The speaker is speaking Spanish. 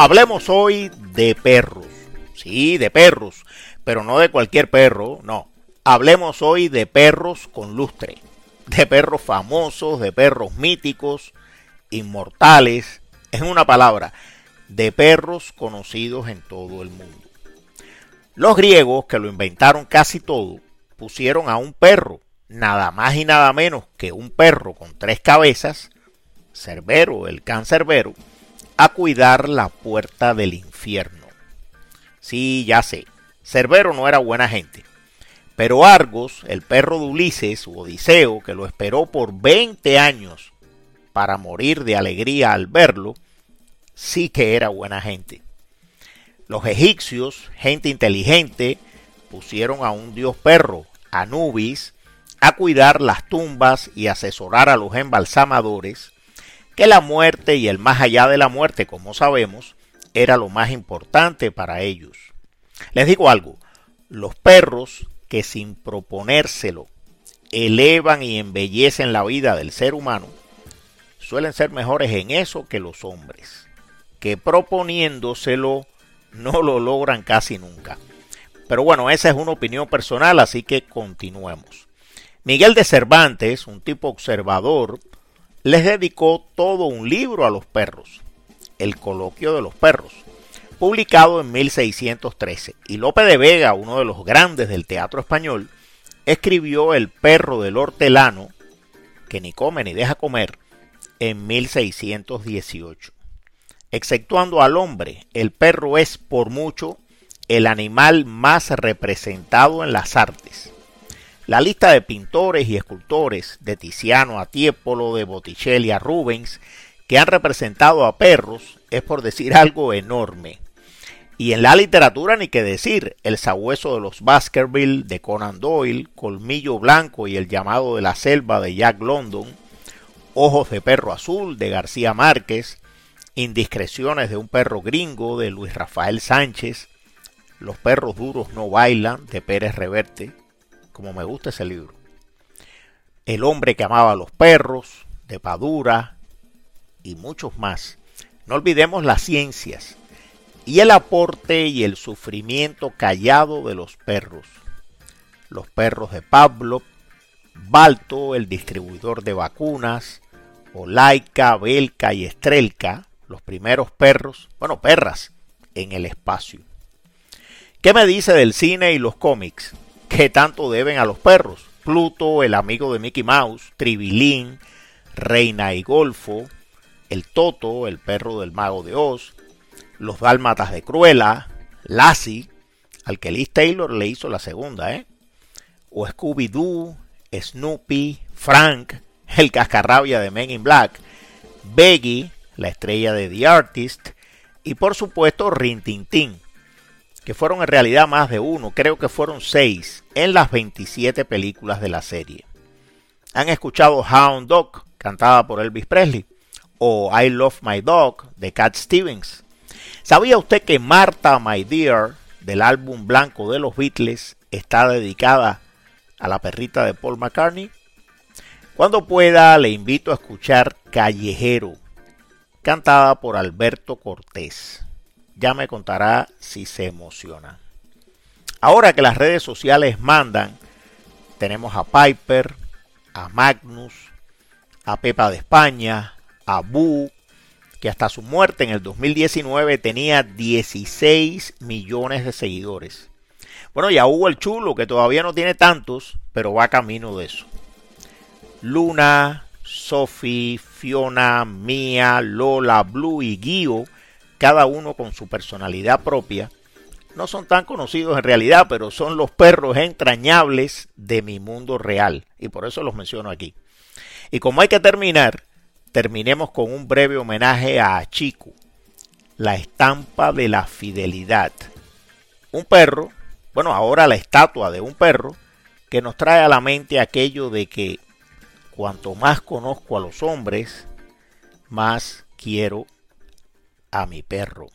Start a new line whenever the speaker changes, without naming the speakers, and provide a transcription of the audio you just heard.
Hablemos hoy de perros. Sí, de perros, pero no de cualquier perro, no. Hablemos hoy de perros con lustre, de perros famosos, de perros míticos, inmortales, en una palabra, de perros conocidos en todo el mundo. Los griegos, que lo inventaron casi todo, pusieron a un perro, nada más y nada menos que un perro con tres cabezas, Cerbero, el cancerbero, a cuidar la puerta del infierno. Sí, ya sé, Cerbero no era buena gente. Pero Argos, el perro de Ulises, u Odiseo, que lo esperó por 20 años para morir de alegría al verlo, sí que era buena gente. Los egipcios, gente inteligente, pusieron a un dios perro, Anubis, a cuidar las tumbas y asesorar a los embalsamadores que la muerte y el más allá de la muerte, como sabemos, era lo más importante para ellos. Les digo algo, los perros que sin proponérselo elevan y embellecen la vida del ser humano, suelen ser mejores en eso que los hombres, que proponiéndoselo no lo logran casi nunca. Pero bueno, esa es una opinión personal, así que continuemos. Miguel de Cervantes, un tipo observador, les dedicó todo un libro a los perros, El coloquio de los perros, publicado en 1613. Y Lope de Vega, uno de los grandes del teatro español, escribió El perro del hortelano, que ni come ni deja comer, en 1618. Exceptuando al hombre, el perro es por mucho el animal más representado en las artes. La lista de pintores y escultores, de Tiziano a Tiepolo, de Botticelli a Rubens, que han representado a perros, es por decir algo enorme. Y en la literatura ni que decir, el sabueso de los Baskerville de Conan Doyle, Colmillo Blanco y el llamado de la selva de Jack London, Ojos de perro azul de García Márquez, Indiscreciones de un perro gringo de Luis Rafael Sánchez, Los perros duros no bailan de Pérez Reverte, como me gusta ese libro. El hombre que amaba a los perros, de Padura y muchos más. No olvidemos las ciencias y el aporte y el sufrimiento callado de los perros. Los perros de Pablo, Balto, el distribuidor de vacunas, Olaika, Belka y Estrelka, los primeros perros, bueno, perras, en el espacio. ¿Qué me dice del cine y los cómics? ¿Qué tanto deben a los perros? Pluto, el amigo de Mickey Mouse, Tribilín, Reina y Golfo, el Toto, el perro del mago de Oz, los dálmatas de Cruella, Lassie, al que Liz Taylor le hizo la segunda, ¿eh? O Scooby-Doo, Snoopy, Frank, el cascarrabia de Men in Black, Beggy, la estrella de The Artist, y por supuesto Rin Tin Tin, que fueron en realidad más de uno, creo que fueron seis, en las 27 películas de la serie. ¿Han escuchado Hound Dog, cantada por Elvis Presley? O I Love My Dog, de Cat Stevens. ¿Sabía usted que Martha My Dear, del álbum blanco de los Beatles, está dedicada a la perrita de Paul McCartney? Cuando pueda, le invito a escuchar Callejero, cantada por Alberto Cortés ya me contará si se emociona. Ahora que las redes sociales mandan, tenemos a Piper, a Magnus, a Pepa de España, a Bu, que hasta su muerte en el 2019 tenía 16 millones de seguidores. Bueno, y a Hugo el Chulo, que todavía no tiene tantos, pero va camino de eso. Luna, Sophie, Fiona, Mia, Lola, Blue y Guio cada uno con su personalidad propia, no son tan conocidos en realidad, pero son los perros entrañables de mi mundo real, y por eso los menciono aquí. Y como hay que terminar, terminemos con un breve homenaje a Chico, la estampa de la fidelidad. Un perro, bueno, ahora la estatua de un perro, que nos trae a la mente aquello de que cuanto más conozco a los hombres, más quiero a mi perro.